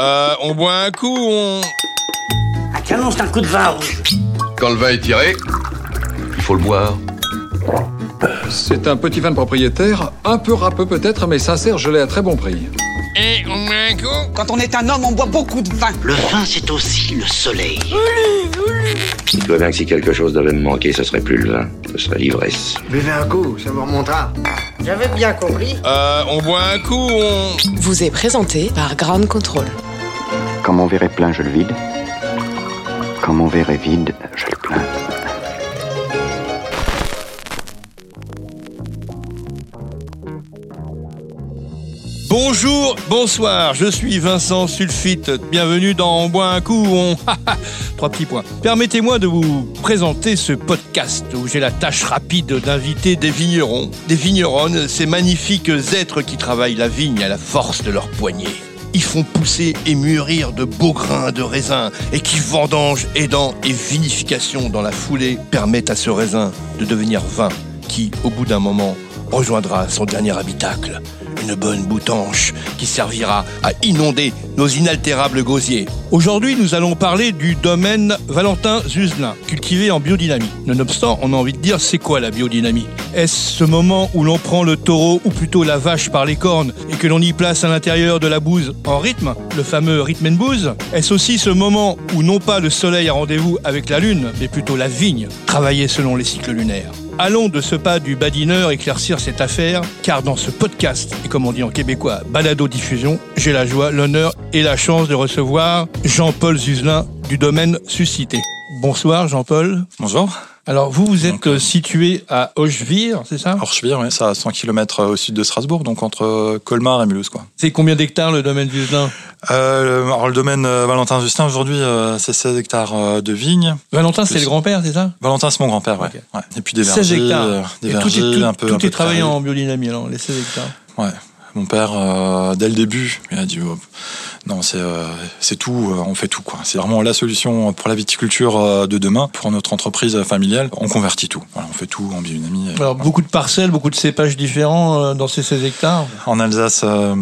Euh, on boit un coup, on... Un canon, c'est un coup de vin rouge. Quand le vin est tiré, il faut le boire. C'est un petit vin de propriétaire, un peu râpeux peut-être, mais sincère, je l'ai à très bon prix. Et on boit un coup Quand on est un homme, on boit beaucoup de vin. Le vin, c'est aussi le soleil. Il doit bien que si quelque chose devait me manquer, ce serait plus le vin, ce serait l'ivresse. Buvez un coup, ça vous remontera. J'avais bien compris. Euh, on boit un coup, on... vous est présenté par Ground Control. Quand mon verre est plein, je le vide. Quand mon verre est vide, je le plains. Bonjour, bonsoir, je suis Vincent Sulfite. Bienvenue dans On boit un coup, on... Trois petits points. Permettez-moi de vous présenter ce podcast où j'ai la tâche rapide d'inviter des vignerons, des vigneronnes, ces magnifiques êtres qui travaillent la vigne à la force de leurs poignets. Font pousser et mûrir de beaux grains de raisin et qui vendangent, aidant et vinification dans la foulée permettent à ce raisin de devenir vin qui, au bout d'un moment, rejoindra son dernier habitacle, une bonne boutanche qui servira à inonder nos inaltérables gosiers. Aujourd'hui, nous allons parler du domaine Valentin Zuzelin, cultivé en biodynamie. Nonobstant, on a envie de dire, c'est quoi la biodynamie? Est-ce ce moment où l'on prend le taureau, ou plutôt la vache par les cornes, et que l'on y place à l'intérieur de la bouse en rythme, le fameux rythme and bouse? Est-ce aussi ce moment où non pas le soleil a rendez-vous avec la lune, mais plutôt la vigne, travaillée selon les cycles lunaires? Allons de ce pas du badineur éclaircir cette affaire, car dans ce podcast, et comme on dit en québécois, balado diffusion, j'ai la joie, l'honneur et la chance de recevoir Jean-Paul Zuzelin du domaine Suscité. Bonsoir Jean-Paul. Bonjour. Alors vous, vous êtes Donc, euh, situé à Hochevire, c'est ça? Orchevire, ouais, ça à 100 km au sud de Strasbourg, donc entre euh, Colmar et Mulhouse. Quoi. C'est combien d'hectares le domaine Euh, le- alors le domaine euh, Valentin Justin aujourd'hui, euh, c'est 16 hectares euh, de vignes. Valentin, c'est le grand-père, c'est ça? Valentin, c'est mon grand-père, ouais. Ok. ouais. Et puis des 16 vergers, hectares. euh, des Et tout est, tout, un peu. tout un peu est travaillé en biodynamie alors, les 16 hectares. Ouais. Mon père, euh, dès le début, il a dit oh, non, c'est euh, c'est tout, euh, on fait tout quoi. C'est vraiment la solution pour la viticulture euh, de demain, pour notre entreprise familiale. On convertit tout. Voilà, on fait tout en biodynamie. Alors beaucoup de parcelles, beaucoup de cépages différents dans ces 16 hectares. En Alsace, euh,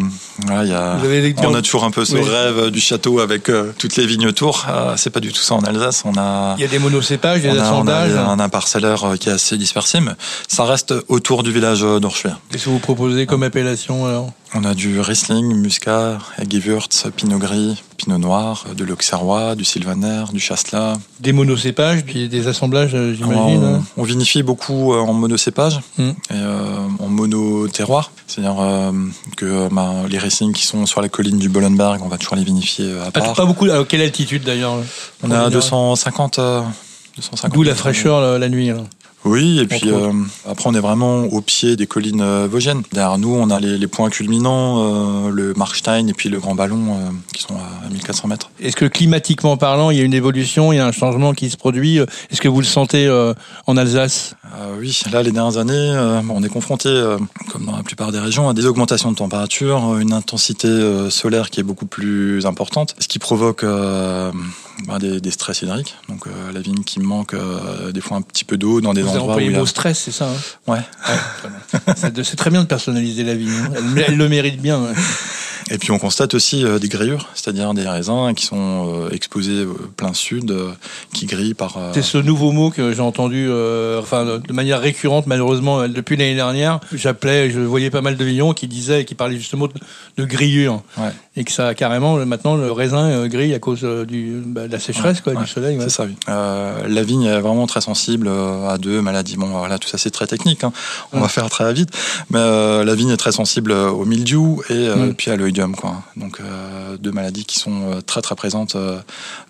voilà, y a, on a toujours un peu ce Oui. rêve du château avec euh, toutes les vignes autour. Euh, c'est pas du tout ça en Alsace. On a, Il y a des monocépages, il y a on des a, on a un, parcellaire qui est assez dispersé, mais ça reste autour du village d'Orschwihr. Qu'est-ce que vous proposez comme appellation alors? On a du Riesling, Muscat, Gewürz, Pinot Gris, Pinot Noir, de l'Auxerrois, du Sylvaner, du Chasselas. Des monocépages, puis des assemblages, euh, j'imagine. On, hein. on vinifie beaucoup euh, en monocépage Mm. et euh, en monoterroir. C'est-à-dire euh, que bah, les Riesling qui sont sur la colline du Bollenberg, on va toujours les vinifier à Pas, part. pas beaucoup. Alors, quelle altitude d'ailleurs On a général 250. euh, 250 D'où la fraîcheur la, la nuit. alors. Oui, et puis euh, après on est vraiment au pied des collines euh, vosgiennes. Derrière nous, on a les, les points culminants, euh, le Markstein et puis le Grand Ballon euh, qui sont à 1400 mètres. Est-ce que climatiquement parlant, il y a une évolution, il y a un changement qui se produit Est-ce que vous le sentez en Alsace? Oui, là les dernières années, on est confronté, comme dans la plupart des régions, à des augmentations de température, une intensité solaire qui est beaucoup plus importante, ce qui provoque bah, des, des stress hydriques. Donc euh, la vigne qui manque euh, des fois un petit peu d'eau dans des Vous endroits où employé il y le mot stress, c'est ça hein Ouais. C'est très bien de personnaliser la vie. hein. Elle, elle le mérite bien. Et puis on constate aussi euh, des grillures, c'est-à-dire des raisins qui sont euh, exposés euh, plein sud, qui grillent par... C'est ce nouveau mot que j'ai entendu, euh, enfin, de manière récurrente, malheureusement, depuis l'année dernière. J'appelais, je voyais pas mal de vignerons qui disaient, qui parlaient justement de, grillure. Ouais. Et que ça, carrément, maintenant, le raisin grille à cause du, bah, de la sécheresse, quoi, Ouais, du soleil. C'est ça, oui. Euh, la vigne est vraiment très sensible à deux maladies. Bon, voilà, tout ça c'est très technique. hein. On va faire très vite, mais euh, la vigne est très sensible au mildiou et Mm. puis à quoi. Donc euh, deux maladies qui sont euh, très très présentes euh,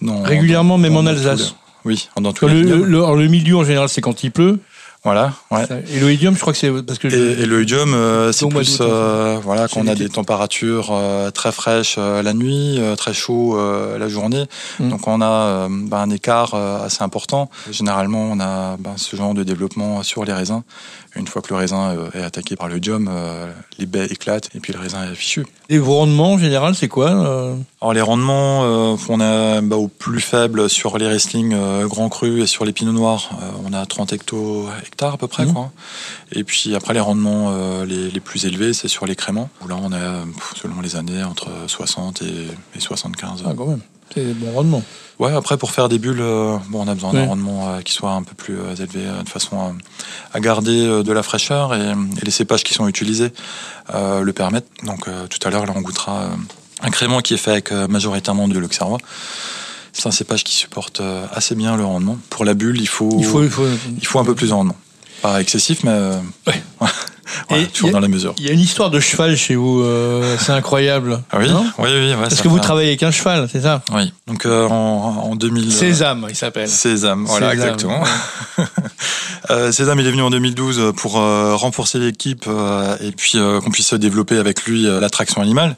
dans Régulièrement, dans- même dans- en Alsace. Oui, dans tous Le, les le, le- le milieu, en général, c'est quand il pleut. Voilà, ouais. Et l'oïdium, je crois que c'est parce que. Et, et l'oïdium, euh, c'est plus euh, voilà C'est quand on a des températures euh, très fraîches la nuit, très chaud la journée. Mm. Donc on a bah, un écart assez important. Généralement, on a bah, ce genre de développement sur les raisins. Une fois que le raisin euh, est attaqué par le dium, euh, les baies éclatent et puis le raisin est fichu. Et vos rendements en général, c'est quoi euh Alors les rendements, on a bah, au plus faible sur les euh, Grand Cru et sur les Pinot Noirs, on a 30 hecto hectares à peu près. Mhm. Quoi. Et puis après les rendements les, les plus élevés, c'est sur les créments, où là on a, selon les années, entre 60 et, et 75. Ah, quand même. C'est des bons rendements. Ouais, après pour faire des bulles, euh, bon, on a besoin Ouais. d'un rendement euh, qui soit un peu plus euh, élevé, de façon à, garder de la fraîcheur et, et les cépages qui sont utilisés le permettent. Donc tout à l'heure, là, on goûtera un crément qui est fait avec majoritairement de l'auxerrois. C'est un cépage qui supporte assez bien le rendement. Pour la bulle, il faut, Il faut, il faut... il faut un peu plus de rendement. Pas excessif, mais euh, Ouais. voilà, Et toujours y a- dans la mesure. Il y a une histoire de cheval chez vous, euh, c'est incroyable. Ah oui, Non oui, oui. ouais, Parce que vous travaillez avec un cheval, c'est ça Oui. Donc euh, en, en 2000. Sésame, il s'appelle. Sésame, voilà, exactement. Euh, il est venu en 2012 pour euh, renforcer l'équipe euh, et puis euh, qu'on puisse développer avec lui euh, l'attraction animale.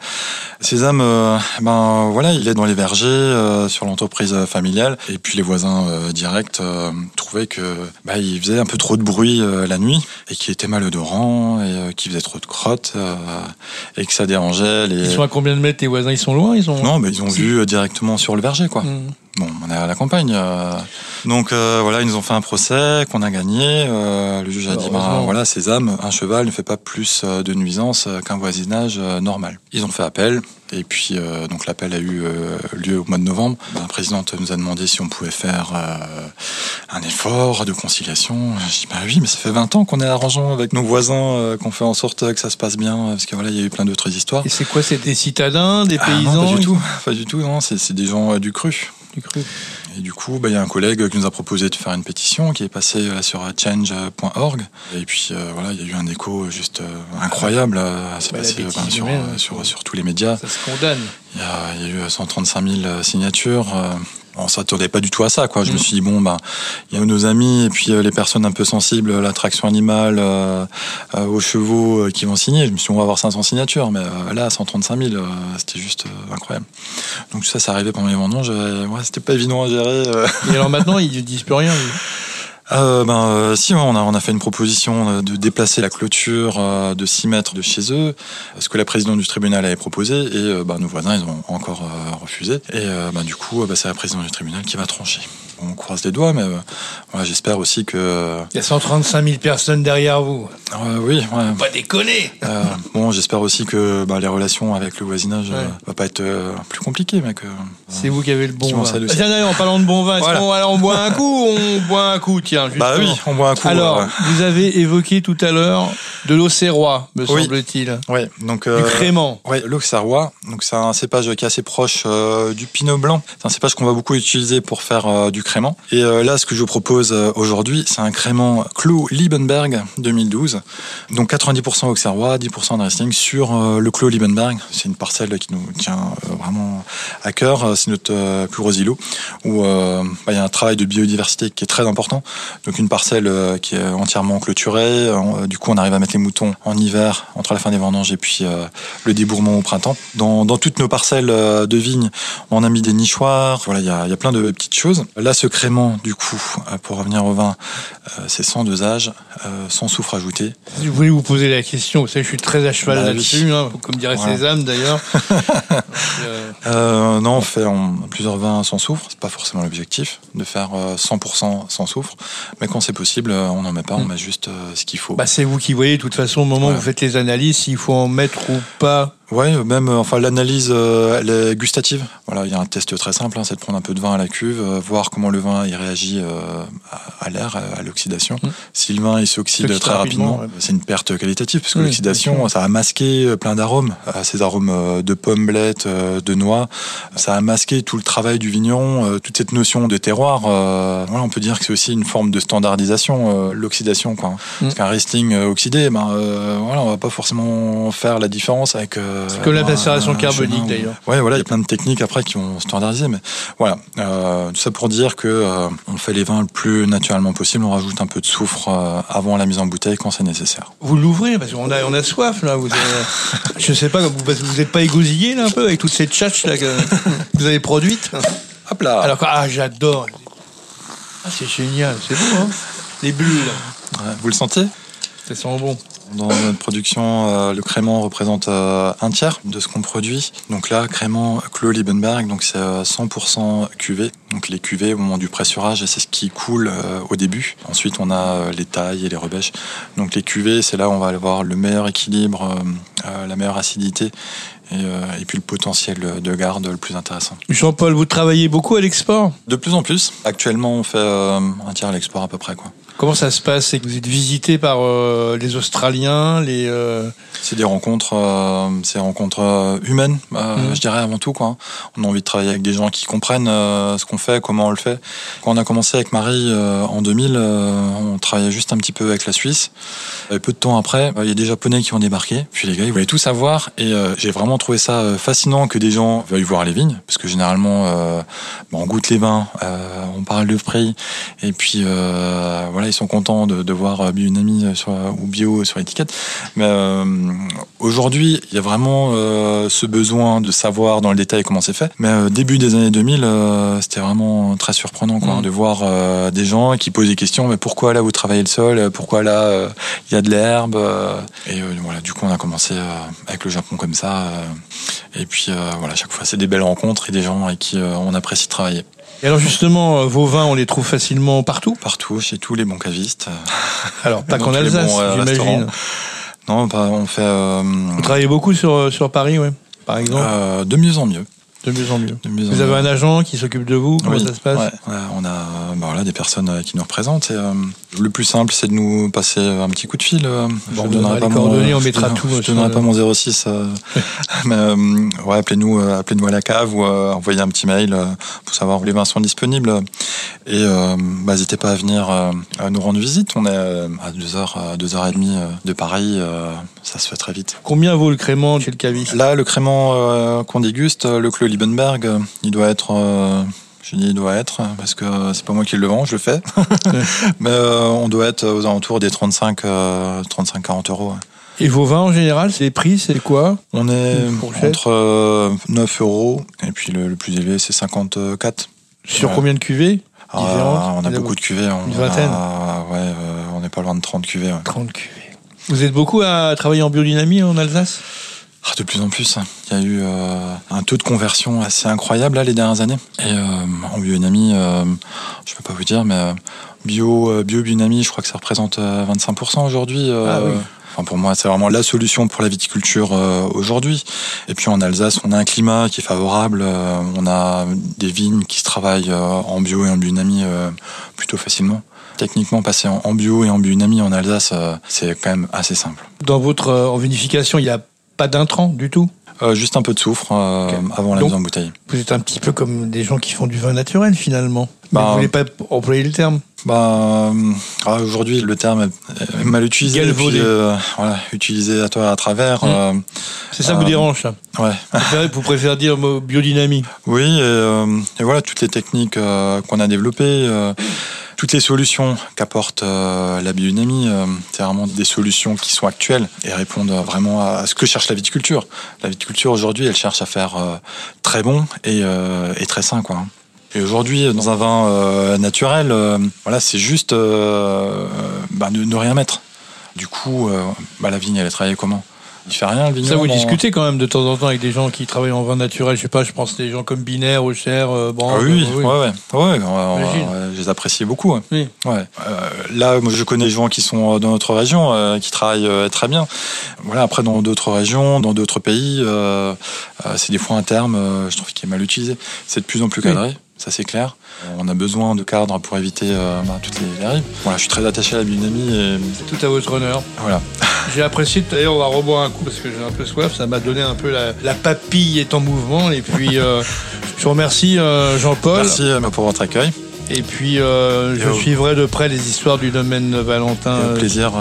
Sésame, euh, ben voilà, il est dans les vergers euh, sur l'entreprise familiale et puis les voisins euh, directs euh, trouvaient que bah, il faisait un peu trop de bruit euh, la nuit et qu'il était malodorant et euh, qu'il faisait trop de crottes euh, et que ça dérangeait les. Ils sont à combien de mètres, tes voisins? Ils sont loin ils sont... Non, mais ils ont vu euh, directement sur le verger, quoi. Hmm. Bon, on est à la campagne. euh, donc euh, voilà, ils nous ont fait un procès qu'on a gagné. Euh, le juge a dit, ben voilà, Sésame, un cheval ne fait pas plus de nuisance qu'un voisinage normal. Ils ont fait appel. Et puis, euh, donc l'appel a eu euh, lieu au mois de novembre. La présidente nous a demandé si on pouvait faire euh, un effort de conciliation. Je dis, bah oui, mais ça fait 20 ans qu'on est arrangeant avec nos voisins, euh, qu'on fait en sorte que ça se passe bien, parce que voilà, il y a eu plein d'autres histoires. Et c'est quoi C'est des citadins, des Ah paysans non, pas du tout, pas du tout, non, c'est c'est des gens euh, du cru. Du cru. Et du coup, bah, il y a un collègue qui nous a proposé de faire une pétition qui est passée euh, sur change.org. Et puis euh, voilà, il y a eu un écho juste euh, incroyable. euh, C'est Bah, passé euh, sur, humaine, euh, hein, sur, sur tous les médias. Ça se condamne. Il y y a eu 135 000 signatures. Euh, On s'attendait pas du tout à ça, quoi. Je me suis dit bon, bah, il y a nos amis et puis euh, les personnes un peu sensibles à l'attraction animale, euh, euh, aux chevaux euh, qui vont signer. Je me suis dit on va avoir 500 signatures, mais euh, là 135 000, euh, c'était juste euh, incroyable. Donc ça, ça arrivait pendant les vendanges. euh, Ouais, c'était pas évident à gérer. euh. Et alors maintenant, ils disent plus rien. Euh, ben, euh, si, on, a, a fait une proposition euh, de déplacer la clôture euh, de 6 mètres de chez eux, ce que la présidente du tribunal avait proposé, et ben, nos voisins, ils ont encore refusé. Et ben, du coup, ben, c'est la présidente du tribunal qui va trancher. On croise les doigts, mais euh, voilà, j'espère aussi que... euh, Il y a 135 000 personnes derrière vous. euh, oui, ouais, Pas déconner euh, bon, j'espère aussi que ben, les relations avec le voisinage euh, Ouais. va pas être euh, plus compliquées, mais que... C'est vous qui avez le bon vin. Ah. Tiens, d'ailleurs, en parlant de bon vin, est-ce Voilà. qu'on alors, on boit un coup On boit un coup, tiens. Bah justement. oui, on boit un coup. Alors, euh, vous avez évoqué tout à l'heure de l'Auxerrois, me Oui. semble-t-il. ouais, donc... Du euh, crément. Ouais, l'Auxerrois, donc c'est un cépage qui est assez proche euh, du Pinot Blanc. C'est un cépage qu'on va beaucoup utiliser pour faire euh, du Et euh, là, ce que je vous propose euh, aujourd'hui, c'est un crément Clos Liebenberg 2012. Donc 90% Auxerrois, 10% de Riesling sur euh, le Clos Liebenberg. C'est une parcelle qui nous tient vraiment à cœur. C'est notre plus gros îlot où bah, il y a un travail de biodiversité qui est très important. Donc une parcelle qui est entièrement clôturée. Du coup, on arrive à mettre les moutons en hiver entre la fin des vendanges et puis le débourrement au printemps. Dans, toutes nos parcelles de vignes, on a mis des nichoirs. Voilà, il y a, y a plein de petites choses. Là, ce crément, du coup, euh, pour revenir au vin, euh, c'est sans dosage, euh, sans soufre ajouté. Vous voulez vous poser la question, vous savez, je suis très à cheval Bah là-dessus, oui. hein, comme dirait Voilà. Sésame d'ailleurs. Euh, Euh, non, on fait on, plusieurs vins sans soufre. C'est pas forcément l'objectif de faire euh, 100% sans soufre, mais quand c'est possible, euh, on n'en met pas, on Mm. met juste euh, ce qu'il faut. bah, c'est vous qui voyez, de toute façon, au moment où vous faites les analyses, s'il faut en mettre ou pas. Ouais, même, euh, enfin, l'analyse, euh, elle est gustative. Voilà, il y a un test très simple, hein, c'est de prendre un peu de vin à la cuve, euh, voir comment le vin il réagit euh, à, l'air, à, à l'oxydation. Mm. Si le vin il s'oxyde très rapidement, rapidement, ouais. c'est une perte qualitative, parce que Oui, l'oxydation, ça a masqué plein d'arômes, ces arômes de pommes blettes, de noix. Ça a masqué tout le travail du vigneron, toute cette notion de terroir. euh, voilà, on peut dire que c'est aussi une forme de standardisation, l'oxydation, quoi. Mm. Parce qu'un Riesling oxydé, ben, voilà, on va pas forcément faire la différence avec. Euh, C'est comme la macération un carbonique, d'ailleurs. Ouais, voilà, il y a plein de techniques après qui vont standardiser, mais voilà. Euh, tout ça pour dire que euh, on fait les vins le plus naturellement possible. On rajoute un peu de soufre euh, avant la mise en bouteille quand c'est nécessaire. Vous l'ouvrez, parce qu'on a, on a soif, là. Vous avez- je sais pas, vous, vous n'êtes pas égosillé, là, un peu, avec toute cette tchatch, là, que vous avez produite Hop là. Alors, ah, j'adore. Ah, c'est génial, c'est beau, hein Les bulles, là. Ouais, vous le sentez? Ça sent bon. Dans notre production, euh, le crément représente euh, un tiers de ce qu'on produit. Donc là, crément Clos Liebenberg, donc c'est euh, 100% cuvée. Donc les cuvées au moment du pressurage, c'est ce qui coule euh, au début. Ensuite, on a euh, les tailles et les rebêches. Donc les cuvées, c'est là où on va avoir le meilleur équilibre, euh, euh, la meilleure acidité et, euh, et puis le potentiel de garde le plus intéressant. Jean-Paul, vous travaillez beaucoup à l'export? De plus en plus. Actuellement, on fait euh, un tiers à l'export à peu près. Quoi. Comment ça se passe? C'est que vous êtes visité par euh, les Australiens, les. euh, C'est des rencontres, euh, c'est des rencontres humaines, Mhm. je dirais avant tout. Quoi. On a envie de travailler avec des gens qui comprennent ce qu'on fait, comment on le fait. Quand on a commencé avec Marie en 2000, euh, on travaillait juste un petit peu avec la Suisse. Et peu de temps après, il y a des Japonais qui ont débarqué. Puis les gars, ils voulaient tout savoir. Et j'ai vraiment trouvé ça euh, fascinant que des gens veuillent voir les vignes, parce que généralement, euh, bon, on goûte les vins, euh, on parle de prix, et puis euh, voilà, ils sont contents de, de voir biodynamie sur, ou bio sur l'étiquette. Mais aujourd'hui, il y a vraiment ce besoin de savoir dans le détail comment c'est fait. Mais début des années 2000, euh, c'était vraiment très surprenant quoi, Mhm. de voir des gens qui posent des questions. Mais pourquoi là vous travaillez le sol Pourquoi là il y a de l'herbe Et voilà, du coup on a commencé avec le Japon comme ça. Et puis euh, voilà, chaque fois c'est des belles rencontres et des gens avec qui euh, on apprécie de travailler. Et alors justement, euh, vos vins, on les trouve facilement partout? Partout, chez tous les bons cavistes. Alors, pas qu'en Alsace, j'imagine. Non, bah, on fait Vous travaillez beaucoup sur, sur Paris, ouais, par exemple? De mieux en mieux. De mieux en mieux. En Vous avez mieux. un agent qui s'occupe de vous? Comment Oui, ça se passe? Ouais, on a bah voilà, des personnes euh, qui nous représentent. Et, euh, le plus simple, c'est de nous passer un petit coup de fil. euh, on je donnerai donnera pas les mon, on je mettra donne- tout, Je euh, sur donnerai pas mon 06. euh, mais euh, ouais, appelez-nous, euh, appelez-nous à la cave ou euh, envoyez un petit mail euh, pour savoir où les vins sont disponibles. Et euh, bah, n'hésitez pas à venir euh, à nous rendre visite. On est euh, à 2h, 2h30 euh, de Paris. euh, ça se fait très vite. Combien vaut le crément chez le caviste Là, le crément euh, qu'on déguste, euh, le Clos Liebenberg, euh, il doit être. Euh, je dis il doit être, parce que euh, c'est pas moi qui le vends, je le fais. Mais euh, on doit être aux alentours des 35, euh, 35-40 euros. ouais. Et vos vins en général, c'est les prix, c'est quoi? On est entre euh, 9 euros, et puis le, le plus élevé, c'est 54. Sur Ouais. combien de cuvées? Ah, on a beaucoup de cuvées. On Une vingtaine a- ouais, euh, on n'est pas loin de 30 cuvées. ouais. 30 cuvées. Vous êtes beaucoup à travailler en biodynamie en Alsace? Ah, de plus en plus, il y a eu euh, un taux de conversion assez incroyable là les dernières années. Et euh, en biodynamie, euh, je peux pas vous dire, mais euh, bio, euh, bio biodynamie, je crois que ça représente euh, 25% aujourd'hui. euh, Ah oui. Enfin, pour moi, c'est vraiment la solution pour la viticulture euh, aujourd'hui. Et puis en Alsace, on a un climat qui est favorable. euh, on a des vignes qui se travaillent euh, en bio et en biodynamie euh, plutôt facilement. Techniquement, passer en, en bio et en biodynamie en Alsace, euh, c'est quand même assez simple. Dans votre euh, en vinification, il n'y a pas d'intrants du tout Euh, juste un peu de soufre euh, avant la mise en bouteille. Vous êtes un petit peu comme des gens qui font du vin naturel finalement. Bah, vous voulez pas employer le terme Bah, euh, ah, aujourd'hui, le terme est mal utilisé. Galvaudé. voilà, utilisé à toi à travers. Mm. euh, C'est ça vous dérange ça ouais. vous, préférez, vous préférez dire biodynamie Oui, et, et voilà, toutes les techniques qu'on a développées, toutes les solutions qu'apporte euh, la biodynamie, euh, c'est vraiment des solutions qui sont actuelles et répondent vraiment à ce que cherche la viticulture. La viticulture aujourd'hui, elle cherche à faire euh, très bon et, très sain, quoi. Et aujourd'hui, dans un vin naturel, voilà, c'est juste bah, ne, rien mettre. Du coup, bah, la vigne, elle est travaillée comment? Il fait rien, le vigneron Ça vous discutez quand même de temps en temps avec des gens qui travaillent en vin naturel. Je sais pas, je pense des gens comme Binaire, Aucher, euh, Ah Brandt, oui, euh, oui, ouais, ouais, je les apprécie beaucoup. ouais. Oui. Ouais. Euh, là, moi, je connais des gens qui sont dans notre région, euh, qui travaillent très bien. Voilà. Après, dans d'autres régions, dans d'autres pays, c'est des fois un terme, je trouve, qui est mal utilisé. C'est de plus en plus Oui. Ça c'est clair. On a besoin de cadres pour éviter euh, bah, toutes les dérives. Voilà, je suis très attaché à la biodynamie et C'est tout à votre honneur. voilà. J'ai apprécié, d'ailleurs on va reboire un coup parce que j'ai un peu soif, ça m'a donné un peu la, la papille est en mouvement et puis euh, je vous remercie euh, Jean-Paul Merci pour votre accueil. et puis je au- suivrai de près les histoires du domaine Valentin. Et euh, plaisir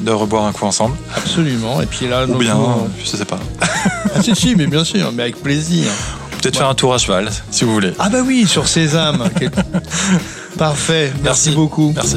de reboire un coup ensemble. Absolument et puis là Ou bien, euh, je sais pas. Ah, si si mais bien sûr mais avec plaisir. Peut-être faire un tour à cheval, si vous voulez. Ah bah oui sur Sésame. Parfait, merci Merci. beaucoup. Merci.